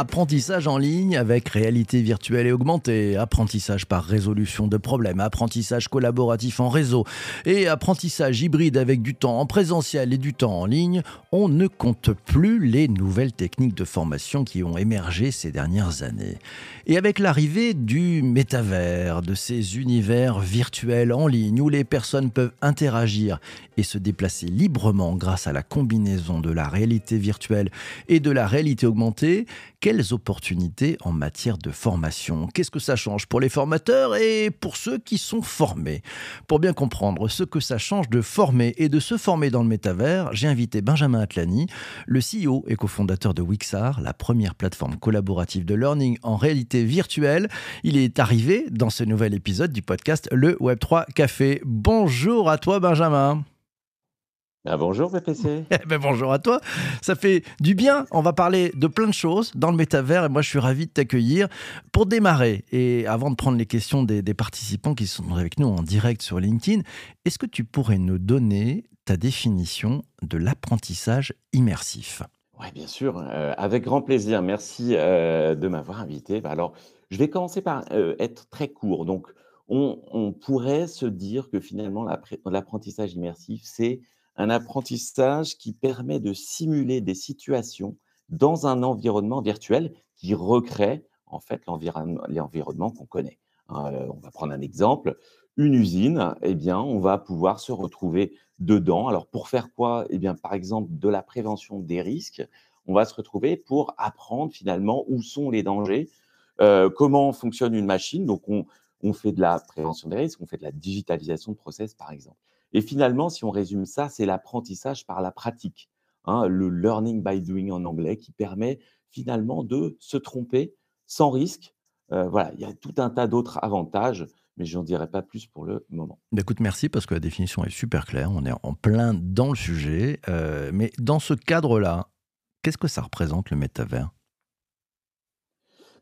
Apprentissage en ligne avec réalité virtuelle et augmentée, apprentissage par résolution de problèmes, apprentissage collaboratif en réseau. Et apprentissage hybride avec du temps en présentiel et du temps en ligne, on ne compte plus les nouvelles techniques de formation qui ont émergé ces dernières années. Et avec l'arrivée du métavers, de ces univers virtuels en ligne où les personnes peuvent interagir et se déplacer librement grâce à la combinaison de la réalité virtuelle et de la réalité augmentée, quelles opportunités en matière de formation? Qu'est-ce que ça change pour les formateurs et pour ceux qui sont formés? Pour bien comprendre ce que ça change de former et de se former dans le métavers, j'ai invité Benjamin Atlani, le CEO et cofondateur de Wixar, la première plateforme collaborative de learning en réalité virtuelle. Il est arrivé dans ce nouvel épisode du podcast Le Web3 Café. Bonjour à toi Benjamin. Ah, bonjour VPC. Eh ben, bonjour à toi. Ça fait du bien. On va parler de plein de choses dans le métavers et moi je suis ravi de t'accueillir. Pour démarrer et avant de prendre les questions des, participants qui sont avec nous en direct sur LinkedIn, est-ce que tu pourrais nous donner ta définition de l'apprentissage immersif? Oui, bien sûr, euh, avec grand plaisir. Merci euh, de m'avoir invité. Bah, alors, je vais commencer par euh, être très court. Donc, on, on pourrait se dire que finalement, l'apprentissage immersif, c'est un apprentissage qui permet de simuler des situations dans un environnement virtuel qui recrée en fait l'environnement qu'on connaît. Hein, euh, on va prendre un exemple, une usine, eh bien, on va pouvoir se retrouver dedans. Alors, pour faire quoi? Eh bien, par exemple, de la prévention des risques, on va se retrouver pour apprendre finalement où sont les dangers, euh, comment fonctionne une machine. Donc, on, on fait de la prévention des risques, on fait de la digitalisation de process, par exemple. Et finalement, si on résume ça, c'est l'apprentissage par la pratique, hein, le learning by doing en anglais, qui permet finalement de se tromper sans risque. Euh, voilà, il y a tout un tas d'autres avantages, mais je n'en dirai pas plus pour le moment. Bah, écoute, merci parce que la définition est super claire. On est en plein dans le sujet. Euh, mais dans ce cadre-là, qu'est-ce que ça représente le métavers?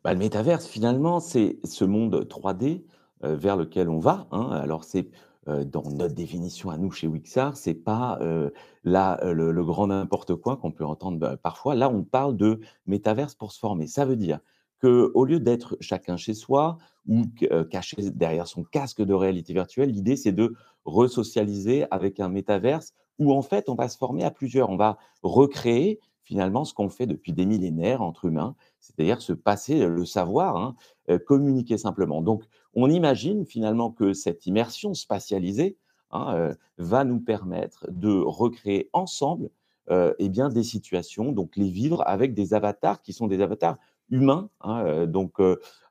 Bah, Le métavers, finalement, c'est ce monde 3D euh, vers lequel on va. Hein. Alors, c'est dans notre définition à nous chez Wixar, c'est pas euh, euh, le, grand n'importe quoi qu'on peut entendre bah, parfois. Là, on parle de métaverse pour se former. Ça veut dire que au lieu d'être chacun chez soi ou caché derrière son casque de réalité virtuelle, l'idée c'est de resocialiser avec un métaverse où en fait on va se former à plusieurs. On va recréer finalement ce qu'on fait depuis des millénaires entre humains, c'est-à-dire se passer le savoir, hein, communiquer simplement. Donc, on imagine finalement que cette immersion spatialisée hein, va nous permettre de recréer ensemble eh bien, des situations, donc les vivre avec des avatars qui sont des avatars humains. Hein,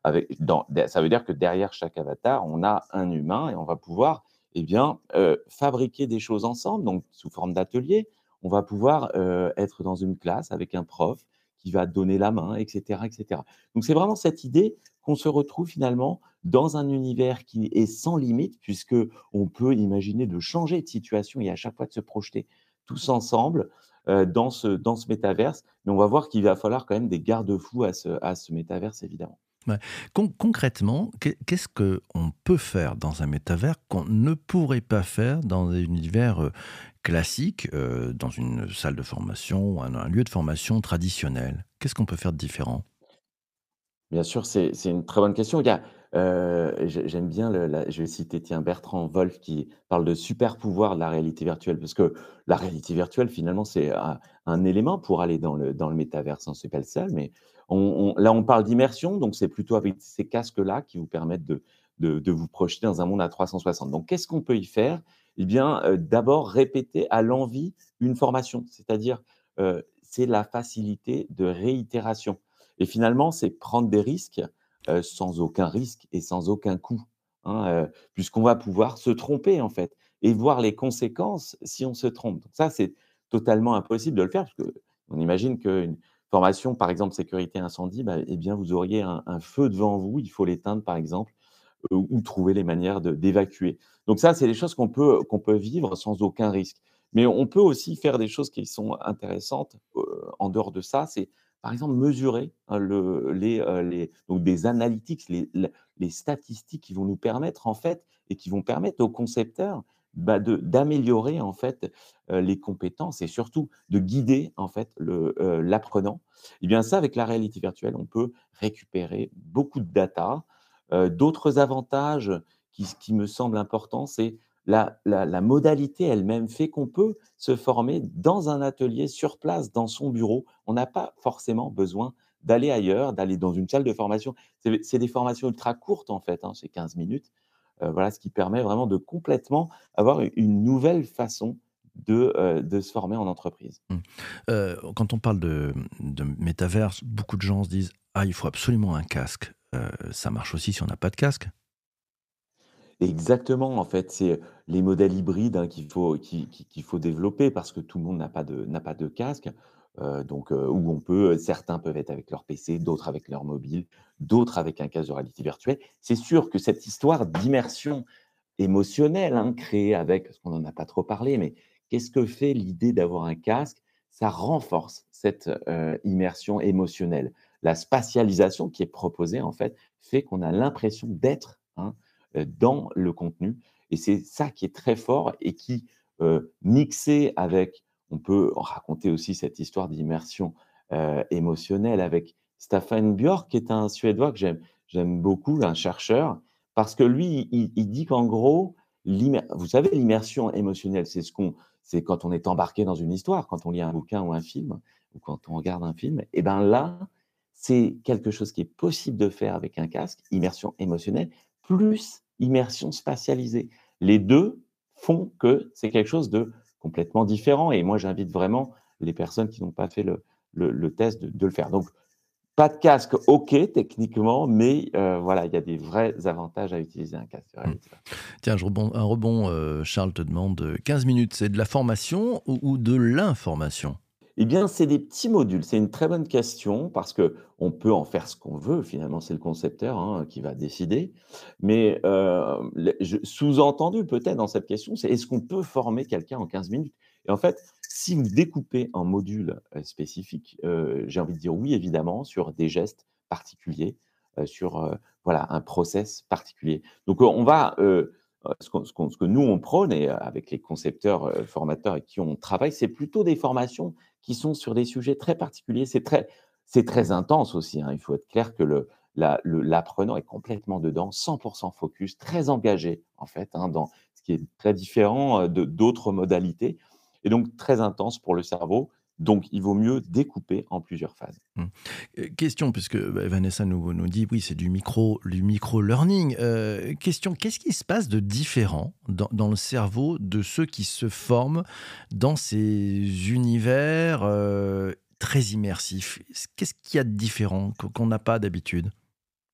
ça veut dire que derrière chaque avatar, on a un humain et on va pouvoir eh bien, fabriquer des choses ensemble, donc sous forme d'atelier, on va pouvoir être dans une classe avec un prof qui va donner la main, etc. etc. Donc c'est vraiment cette idée qu'on se retrouve finalement dans un univers qui est sans limite, puisque on peut imaginer de changer de situation et à chaque fois de se projeter tous ensemble dans ce, dans ce métaverse. Mais on va voir qu'il va falloir quand même des garde-fous à ce, à ce métaverse, évidemment concrètement, qu'est-ce qu'on peut faire dans un métavers qu'on ne pourrait pas faire dans un univers classique, euh, dans une salle de formation, un, lieu de formation traditionnel Qu'est-ce qu'on peut faire de différent? Bien sûr, c'est une très bonne question. Il y a, j'aime bien, je vais citer tiens, Bertrand Wolf qui parle de super pouvoir de la réalité virtuelle, parce que la réalité virtuelle, finalement, c'est un, élément pour aller dans le, dans le métaverse. Hein, c'est pas le seul, mais là, on parle d'immersion, donc c'est plutôt avec ces casques-là qui vous permettent de, de, vous projeter dans un monde à 360. Donc, qu'est-ce qu'on peut y faire? Eh bien, d'abord, répéter à l'envie une formation, c'est-à-dire, c'est la facilité de réitération. Et finalement, c'est prendre des risques sans aucun risque et sans aucun coût, hein, puisqu'on va pouvoir se tromper, en fait, et voir les conséquences si on se trompe. Donc, ça, c'est totalement impossible de le faire, parce qu'on imagine qu'une formation, par exemple, sécurité incendie, bah, eh bien, vous auriez un, feu devant vous, il faut l'éteindre, par exemple, ou trouver les manières d'évacuer. Donc ça, c'est des choses qu'on peut, qu'on peut vivre sans aucun risque. Mais on peut aussi faire des choses qui sont intéressantes euh, en dehors de ça. C'est, par exemple, mesurer hein, le, les, euh, les, donc des analytics, les, les statistiques qui vont nous permettre, en fait, et qui vont permettre aux concepteurs bah, d'améliorer, en fait, euh, les compétences et surtout de guider, en fait, le, euh, l'apprenant. Et bien ça, avec la réalité virtuelle, on peut récupérer beaucoup de data, D'autres avantages qui qui me semblent importants, c'est la la modalité elle-même fait qu'on peut se former dans un atelier, sur place, dans son bureau. On n'a pas forcément besoin d'aller ailleurs, d'aller dans une salle de formation. C'est des formations ultra courtes, en fait, hein, c'est 15 minutes. Voilà, ce qui permet vraiment de complètement avoir une nouvelle façon de, de se former en entreprise. Mmh. Quand on parle de de métaverse, beaucoup de gens se disent: «Ah, il faut absolument un casque». Heu, ça marche aussi si on n'a pas de casque? Exactement, en fait, c'est les modèles hybrides, hein, qu'il faut développer parce que tout le monde n'a pas de casque, heu, donc où on peut certains peuvent être avec leur PC, d'autres avec leur mobile, d'autres avec un casque de réalité virtuelle. C'est sûr que cette histoire d'immersion émotionnelle, hein, créée avec parce qu'on n'en a pas trop parlé, mais qu'est-ce que fait l'idée d'avoir un casque? Ça renforce cette, immersion émotionnelle. La spatialisation qui est proposée, en fait, fait qu'on a l'impression d'être, hein, heu, dans le contenu. Et c'est ça qui est très fort et qui, heu, mixé avec on peut raconter aussi cette histoire d'immersion, heu, émotionnelle avec Staffan Björk, qui est un Suédois que j'aime j'aime beaucoup, un chercheur, parce que lui, il dit qu'en gros, vous savez, l'immersion émotionnelle, c'est ce qu'on c'est quand on est embarqué dans une histoire, quand on lit un bouquin ou un film, ou quand on regarde un film et ben là, c'est quelque chose qui est possible de faire avec un casque, immersion émotionnelle, plus immersion spatialisée. Les 2 font que c'est quelque chose de complètement différent et moi, j'invite vraiment les personnes qui n'ont pas fait le le le test de de le faire. Donc pas de casque, OK, techniquement, mais heu, voilà, il y a des vrais avantages à utiliser un casque Mmh. Tiens, je rebond un rebond, heu, Charles te demande, heu, 15 minutes, c'est de la formation ou ou de l'information? Eh bien, c'est des petits modules. C'est une très bonne question parce que on peut en faire ce qu'on veut. Finalement, c'est le concepteur, hein, qui va décider. Mais, je sous-entendu peut-être dans cette question, c'est est-ce qu'on peut former quelqu'un en 15 minutes? Et en fait, si vous découpez en modules, heu, spécifiques, heu, j'ai envie de dire oui, évidemment, sur des gestes particuliers, sur, voilà, un process particulier. Donc, on va, ce ce que nous on prône et avec les concepteurs, formateurs avec qui on travaille, c'est plutôt des formations qui sont sur des sujets très particuliers. C'est très c'est très intense aussi, hein. Il faut être clair que le la le l'apprenant est complètement dedans, 100% focus, très engagé en fait, hein, dans ce qui est très différent, heu, de d'autres modalités et donc très intense pour le cerveau. Donc il vaut mieux découper en plusieurs phases. Mmh. Heu, question puisque, bah, Vanessa nous nous dit: «Oui, c'est du micro du micro-learning». Heu, question, qu'est-ce qui se passe de différent dans dans le cerveau de ceux qui se forment dans ces univers, heu, très immersifs? qu'est-ce qu'il y a de différent qu'on qu'on n'a pas d'habitude?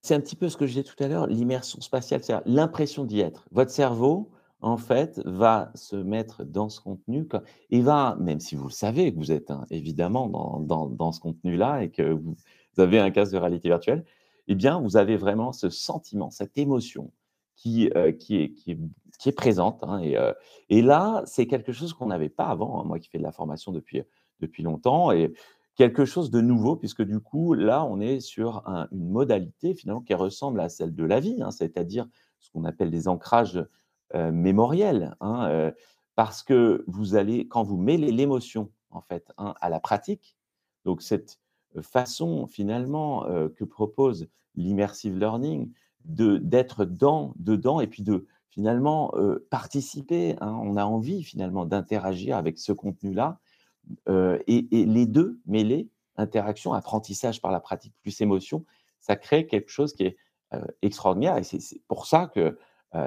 C'est un petit peu ce que je disais tout à l'heure, l'immersion spatiale, c'est-à-dire l'impression d'y être. Votre cerveau, en fait, va se mettre dans ce contenu co et va même si vous le savez que vous êtes, hein, évidemment dans dans dans ce contenu-là et que vous avez un casque de réalité virtuelle, eh bien, vous avez vraiment ce sentiment, cette émotion qui, heu, qui est qui est présente, hein et heu et là, c'est quelque chose qu'on n'avait pas avant, hein, moi qui fais de la formation depuis, depuis longtemps et Quelque chose de nouveau puisque du coup, là, on est sur un une modalité finalement qui ressemble à celle de la vie, c'est-à-dire ce qu'on appelle des ancrages, heu, mémoriels, hein, heu, parce que vous allez quand vous mêlez l'émotion, en fait, hein, à la pratique, donc cette, façon finalement, heu, que propose l'immersive learning de d'être dans dedans et puis de finalement, participer, hein. On a envie finalement d'interagir avec ce contenu-là Heu et et les 2 mêlés, interaction, apprentissage par la pratique plus émotion, ça crée quelque chose qui est, extraordinaire et c'est pour ça que,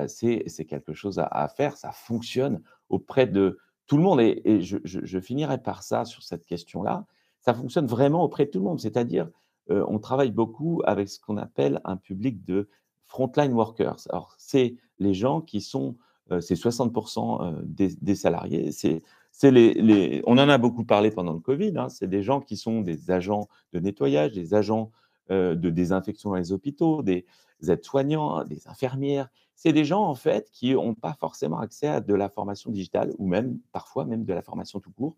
c'est quelque chose à faire. Ça fonctionne auprès de tout le monde et je finirai par ça, sur cette question-là. Ça fonctionne vraiment auprès de tout le monde. C'est-à-dire, on travaille beaucoup avec ce qu'on appelle un public de frontline workers. Alors, c'est les gens qui sont, c'est 60 heu, des des salariés, C'est les, les, on en a beaucoup parlé pendant le Covid. Hein, c'est des gens qui sont des agents de nettoyage, des agents euh, de désinfection dans les hôpitaux, des aides-soignants, des infirmières. C'est des gens en fait qui n'ont pas forcément accès à de la formation digitale ou même parfois même de la formation tout court.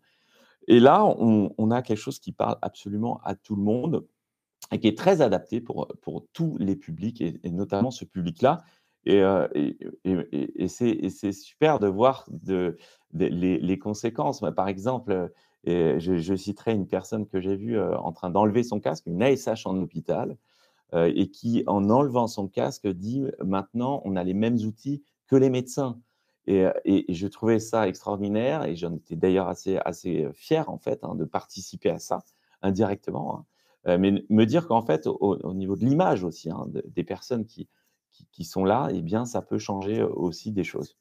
Et là, on, a quelque chose qui parle absolument à tout le monde et qui est très adapté pour, pour tous les publics et, notamment ce public-là. Et, euh, et, c'est super de voir les, conséquences. Par exemple, je, je, citerai une personne que j'ai vue euh, en train d'enlever son casque, une ASH en hôpital, euh, et qui, en enlevant son casque, dit maintenant, on a les mêmes outils que les médecins. Et, euh, je trouvais ça extraordinaire, et j'en étais d'ailleurs assez, fier, en fait, hein, de participer à ça indirectement. Hein. mais me dire qu'en fait, au, niveau de l'image aussi, hein, des personnes qui, sont là, eh bien, ça peut changer aussi des choses.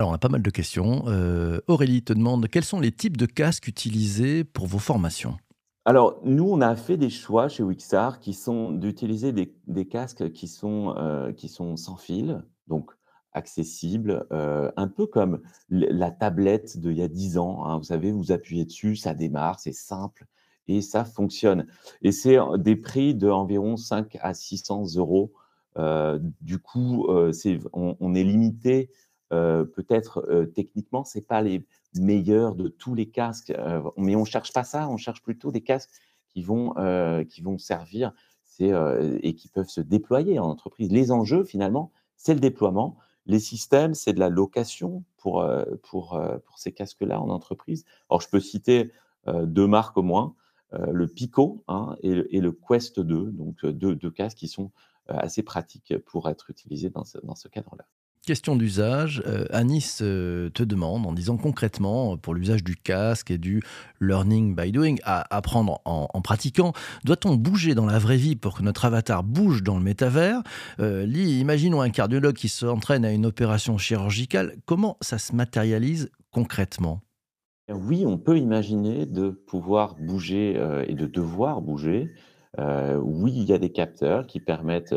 Alors, on a pas mal de questions. Euh, Aurélie te demande quels sont les types de casques utilisés pour vos formations? Alors, nous, on a fait des choix chez Wixar qui sont d'utiliser des, casques qui sont, euh, qui sont sans fil, donc accessibles, euh, un peu comme la tablette d'il y a 10 ans. Hein. Vous savez, vous appuyez dessus, ça démarre, c'est simple et ça fonctionne. Et c'est des prix d'environ 5 à 600 euros. du coup, on, est limité euh, peut-être euh, techniquement, ce n'est pas les meilleurs de tous les casques, euh, mais on ne cherche pas ça, on cherche plutôt des casques qui vont, qui vont servir et qui peuvent se déployer en entreprise. Les enjeux, finalement, c'est le déploiement. Les systèmes, c'est de la location pour, pour, pour ces casques-là en entreprise. Alors, je peux citer deux marques au moins, le Pico hein, et, le Quest 2, donc deux, deux casques qui sont assez pratiques pour être utilisés dans dans ce cadre-là. Question d'usage, euh, Anis euh, te demande en disant concrètement pour l'usage du casque et du learning by doing, à apprendre en, pratiquant, doit-on bouger dans la vraie vie pour que notre avatar bouge dans le métavers? Euh, Imaginons un cardiologue qui s'entraîne à une opération chirurgicale, comment ça se matérialise concrètement? Oui, on peut imaginer de pouvoir bouger et de devoir bouger. oui, il y a des capteurs qui permettent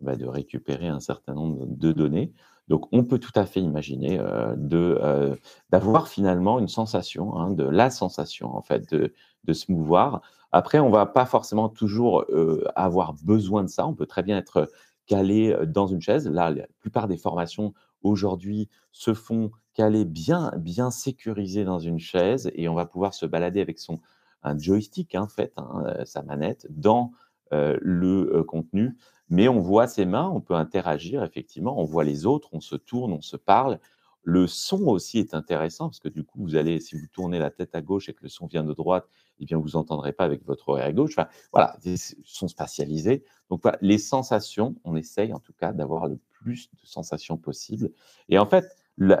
bah, de récupérer un certain nombre de données. Donc, on peut tout à fait imaginer euh, euh, d'avoir finalement une sensation, hein, de la sensation en fait de, de se mouvoir. Après, on va pas forcément toujours euh, avoir besoin de ça. On peut très bien être calé dans une chaise. Là, la plupart des formations aujourd'hui se font caler bien, bien sécurisé dans une chaise et on va pouvoir se balader avec son un joystick en fait, hein, sa manette dans le contenu mais on voit ses mains, on peut interagir effectivement, on voit les autres, on se tourne, on se parle. Le son aussi est intéressant parce que du coup, vous allez, si vous tournez la tête à gauche et que le son vient de droite, eh bien, vous n'entendrez pas avec votre oreille gauche. Voilà, ils sont spatialisés. Donc, voilà, les sensations, on essaye en tout cas d'avoir le plus de sensations possible. Et en fait, le,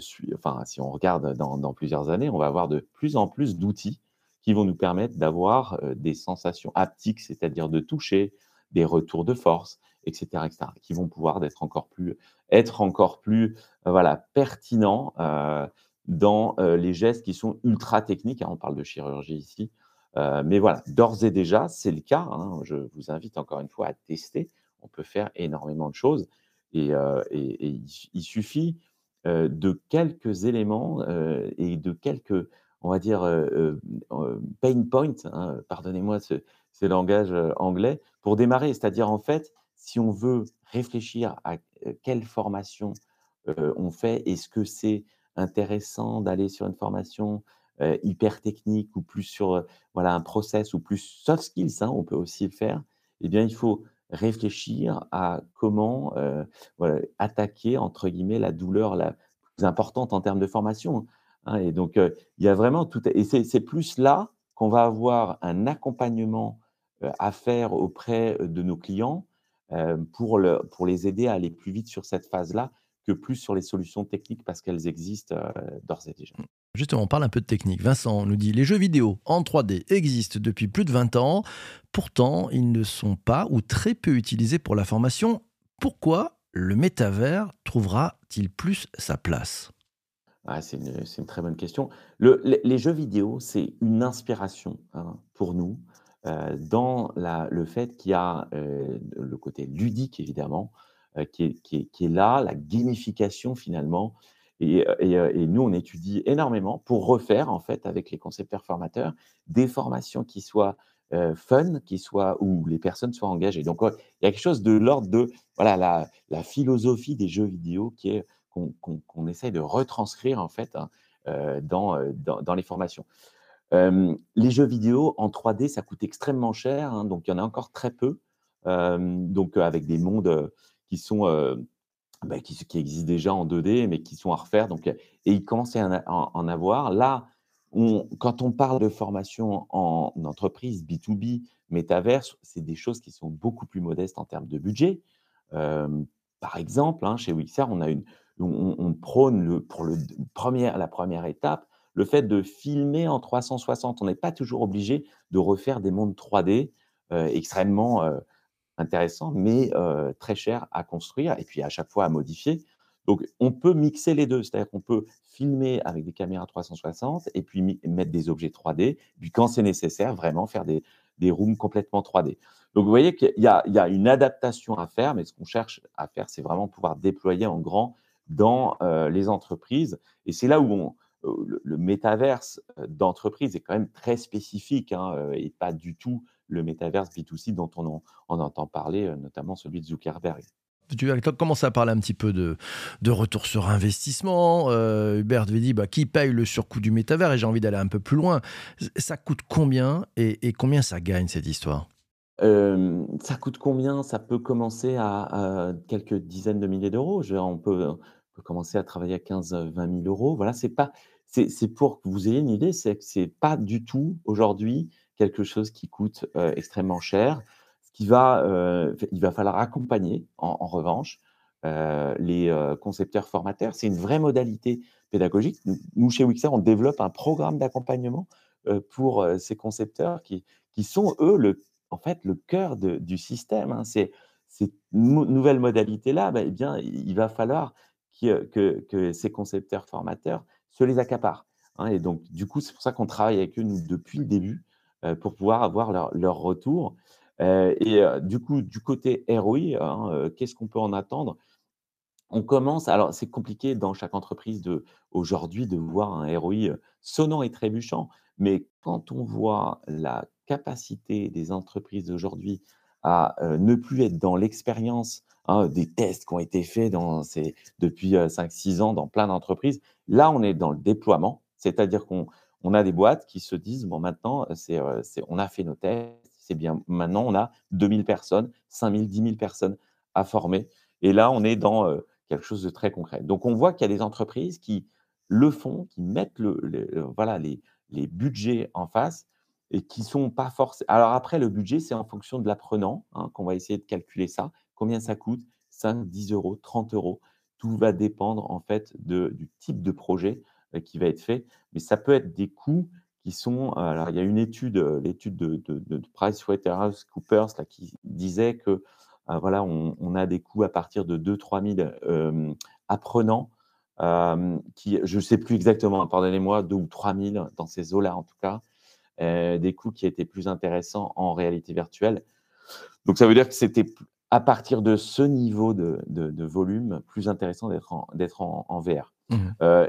si on regarde dans, plusieurs années, on va avoir de plus en plus d'outils qui vont nous permettre d'avoir des sensations haptiques, c'est-à-dire de toucher, des retours de force, etc., etc., qui vont pouvoir être encore plus, être encore plus voilà, pertinents dans les gestes qui sont ultra techniques. Hein, on parle de chirurgie ici. mais voilà, d'ores et déjà, c'est le cas. Hein. je vous invite encore une fois à tester. On peut faire énormément de choses. Et, il, suffit de quelques éléments et de quelques, on va dire, pain points, hein, pardonnez-moi ce, langage anglais, pour démarrer. C'est-à-dire, en fait, si on veut réfléchir à quelle formation on fait, est-ce que c'est intéressant d'aller sur une formation hyper technique ou plus sur voilà, un process ou plus soft skills, hein, on peut aussi le faire, eh bien, il faut réfléchir à comment attaquer, entre guillemets, la douleur la plus importante en termes de formation. Hein. et donc, il y a vraiment tout. Et c'est plus là qu'on va avoir un accompagnement à faire auprès de nos clients pour, pour les aider à aller plus vite sur cette phase-là que plus sur les solutions techniques parce qu'elles existent d'ores et déjà. Mmh. Justement, on parle un peu de technique. Vincent nous dit les jeux vidéo en 3D existent depuis plus de 20 ans. Pourtant, ils ne sont pas ou très peu utilisés pour la formation. Pourquoi le métavers trouvera-t-il plus sa place? Ah, c'est une, très bonne question. Le, les, jeux vidéo, c'est une inspiration hein, pour nous euh, dans le fait qu'il y a euh, le côté ludique, évidemment, euh, qui, est, là, la gamification finalement. Et, nous, on étudie énormément pour refaire, en fait, avec les concepteurs formateurs, des formations qui soient fun, qui soient, où les personnes soient engagées. Donc, il y a quelque chose de l'ordre de voilà, la, philosophie des jeux vidéo qui est qu'on essaye de retranscrire, en fait, hein, dans, dans, dans, les formations. les jeux vidéo en 3D, ça coûte extrêmement cher, hein, donc il y en a encore très peu. donc, avec des mondes qui sont bah, qui, existent déjà en 2D, mais qui sont à refaire. Donc, et il commence à en, avoir. Là, quand on parle de formation en entreprise, B2B, métaverse, c'est des choses qui sont beaucoup plus modestes en termes de budget. Euh, par exemple, hein, chez Wixar, on, a une, on, prône pour la première étape le fait de filmer en 360. On n'est pas toujours obligé de refaire des mondes 3D euh, extrêmement euh, intéressant, mais très cher à construire et puis à chaque fois à modifier. Donc, on peut mixer les deux, c'est-à-dire qu'on peut filmer avec des caméras 360 et puis mettre des objets 3D, puis quand c'est nécessaire, vraiment faire des, rooms complètement 3D. Donc, vous voyez qu'il y, a une adaptation à faire, mais ce qu'on cherche à faire, c'est vraiment pouvoir déployer en grand dans les entreprises. Et c'est là où on, le, le, métaverse d'entreprise est quand même très spécifique hein, et pas du tout le métaverse B2C dont on, on entend parler, notamment celui de Zuckerberg. Tu as commencé à parler un petit peu de, de retour sur investissement. Euh, Hubert avait dit bah, qui paye le surcoût du métavers et j'ai envie d'aller un peu plus loin. Ça coûte combien et, et combien ça gagne cette histoire? Euh, ça coûte combien? Ça peut commencer à, quelques dizaines de milliers d'euros. On peut, commencer à travailler à 15-20 000 euros. Voilà, c'est pas, c'est pour que vous ayez une idée, c'est que c'est pas du tout aujourd'hui quelque chose qui coûte extrêmement cher. Qui va, il va falloir accompagner, en, revanche, les concepteurs formateurs. C'est une vraie modalité pédagogique. Nous, chez Wixer, on développe un programme d'accompagnement pour ces concepteurs qui, qui sont, eux, le, en fait, le cœur de, du système. Hein. C'est ces nouvelles modalités-là, bah, eh bien, il va falloir que, ces concepteurs formateurs se les accaparent. Hein. Et donc, du coup, c'est pour ça qu'on travaille avec eux, nous, depuis le début, pour pouvoir avoir leur, retour. Et du coup, du côté ROI, hein, qu'est-ce qu'on peut en attendre? On commence, alors c'est compliqué dans chaque entreprise aujourd'hui de voir un ROI sonnant et trébuchant, mais quand on voit la capacité des entreprises d'aujourd'hui à ne plus être dans l'expérience hein, des tests qui ont été faits dans ces, depuis 5-6 ans dans plein d'entreprises, là on est dans le déploiement, c'est-à-dire qu'on on a des boîtes qui se disent, bon, maintenant, c'est, on a fait nos tests, c'est bien. Maintenant, on a 2000 personnes, 5000, 10 000 personnes à former. Et là, on est dans quelque chose de très concret. Donc, on voit qu'il y a des entreprises qui le font, qui mettent voilà, les, budgets en face et qui sont pas forcés. Alors après, le budget, c'est en fonction de l'apprenant, hein, qu'on va essayer de calculer ça. Combien ça coûte? 5, 10 euros, 30 euros. Tout va dépendre en fait de, du type de projet euh, qui va être fait. Mais ça peut être des coûts qui sont. Euh, alors, il y a une étude, euh, l'étude de, de, de PricewaterhouseCoopers là, qui disait que voilà, on, a des coûts à partir de 2-3 000 apprenants. qui, je ne sais plus exactement, pardonnez-moi, 2 ou 3 000 dans ces eaux-là en tout cas, des coûts qui étaient plus intéressants en réalité virtuelle. Donc ça veut dire que c'était à partir de ce niveau de, de volume plus intéressant d'être en, en, en, VR. Mmh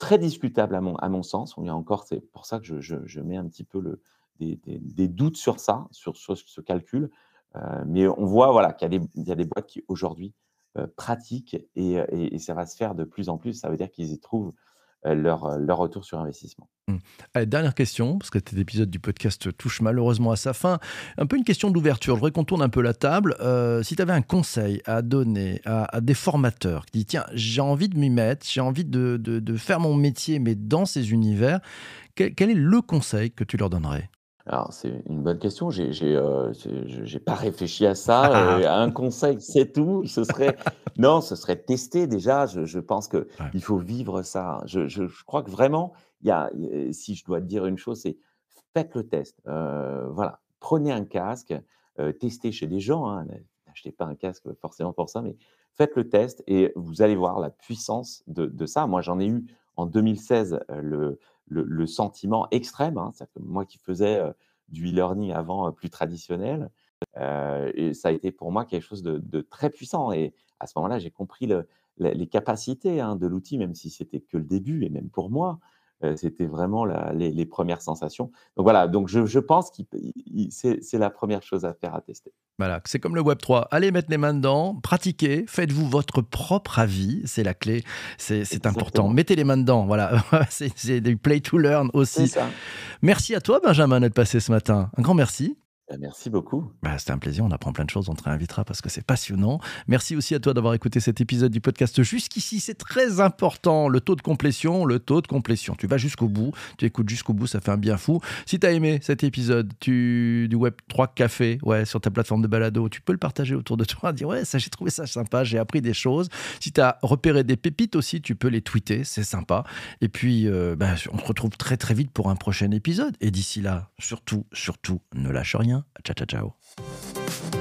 très discutable à mon, à mon sens. On y a encore, c'est pour ça que je, je, je, mets un petit peu le, des, des, des, doutes sur ça, sur, sur ce calcul. Euh, mais on voit voilà, qu'il y, y, a des boîtes qui aujourd'hui euh, pratiquent et, et, et, ça va se faire de plus en plus. Ça veut dire qu'ils y trouvent euh, leur, euh, leur, retour sur investissement. Mmh. Dernière question, parce que cet épisode du podcast touche malheureusement à sa fin. Un peu une question d'ouverture. Je voudrais qu'on tourne un peu la table. Euh, si tu avais un conseil à donner à, des formateurs qui disent Tiens, j'ai envie de m'y mettre, j'ai envie de, faire mon métier, mais dans ces univers, quel est le conseil que tu leur donnerais? Alors, c'est une bonne question. J'ai n'ai euh, pas réfléchi à ça. Euh, un conseil, c'est tout. Ce serait non, ce serait tester déjà. Je, je pense que ouais. il faut vivre ça. Je, je, je, crois que vraiment, il y a, si je dois te dire une chose, c'est faites le test. Euh, voilà, prenez un casque, euh, testez chez des gens. Hein, N'achetez pas un casque forcément pour ça, mais faites le test et vous allez voir la puissance de, de ça. Moi, j'en ai eu en 2016 euh, le le, sentiment extrême. Hein, que moi qui faisais du e-learning avant plus traditionnel, et ça a été pour moi quelque chose de, très puissant. Et à ce moment-là, j'ai compris le, les capacités hein, de l'outil, même si c'était que le début, et même pour moi, c'était vraiment les, premières sensations. Donc voilà, donc je, pense que c'est la première chose à faire, à tester. Voilà, c'est comme le Web 3. Allez mettre les mains dedans, pratiquez, faites-vous votre propre avis, c'est la clé, c'est important. Mettez les mains dedans, voilà, c'est du play to learn aussi. Merci à toi, Benjamin, d'être passé ce matin. Un grand merci. Bah, merci beaucoup. Bah, C'était un plaisir, on apprend plein de choses, on te réinvitera parce que c'est passionnant. Merci aussi à toi d'avoir écouté cet épisode du podcast jusqu'ici, c'est très important, le taux de complétion, le taux de complétion. Tu vas jusqu'au bout, tu écoutes jusqu'au bout, ça fait un bien fou. Si tu as aimé cet épisode du Web 3 Café ouais, sur ta plateforme de balado, tu peux le partager autour de toi, dire ouais, j'ai trouvé ça sympa, j'ai appris des choses. Si tu as repéré des pépites aussi, tu peux les tweeter, c'est sympa. Et puis, euh, bah, on se retrouve très très vite pour un prochain épisode. Et d'ici là, surtout, surtout, ne lâche rien. Ciao, ciao, ciao.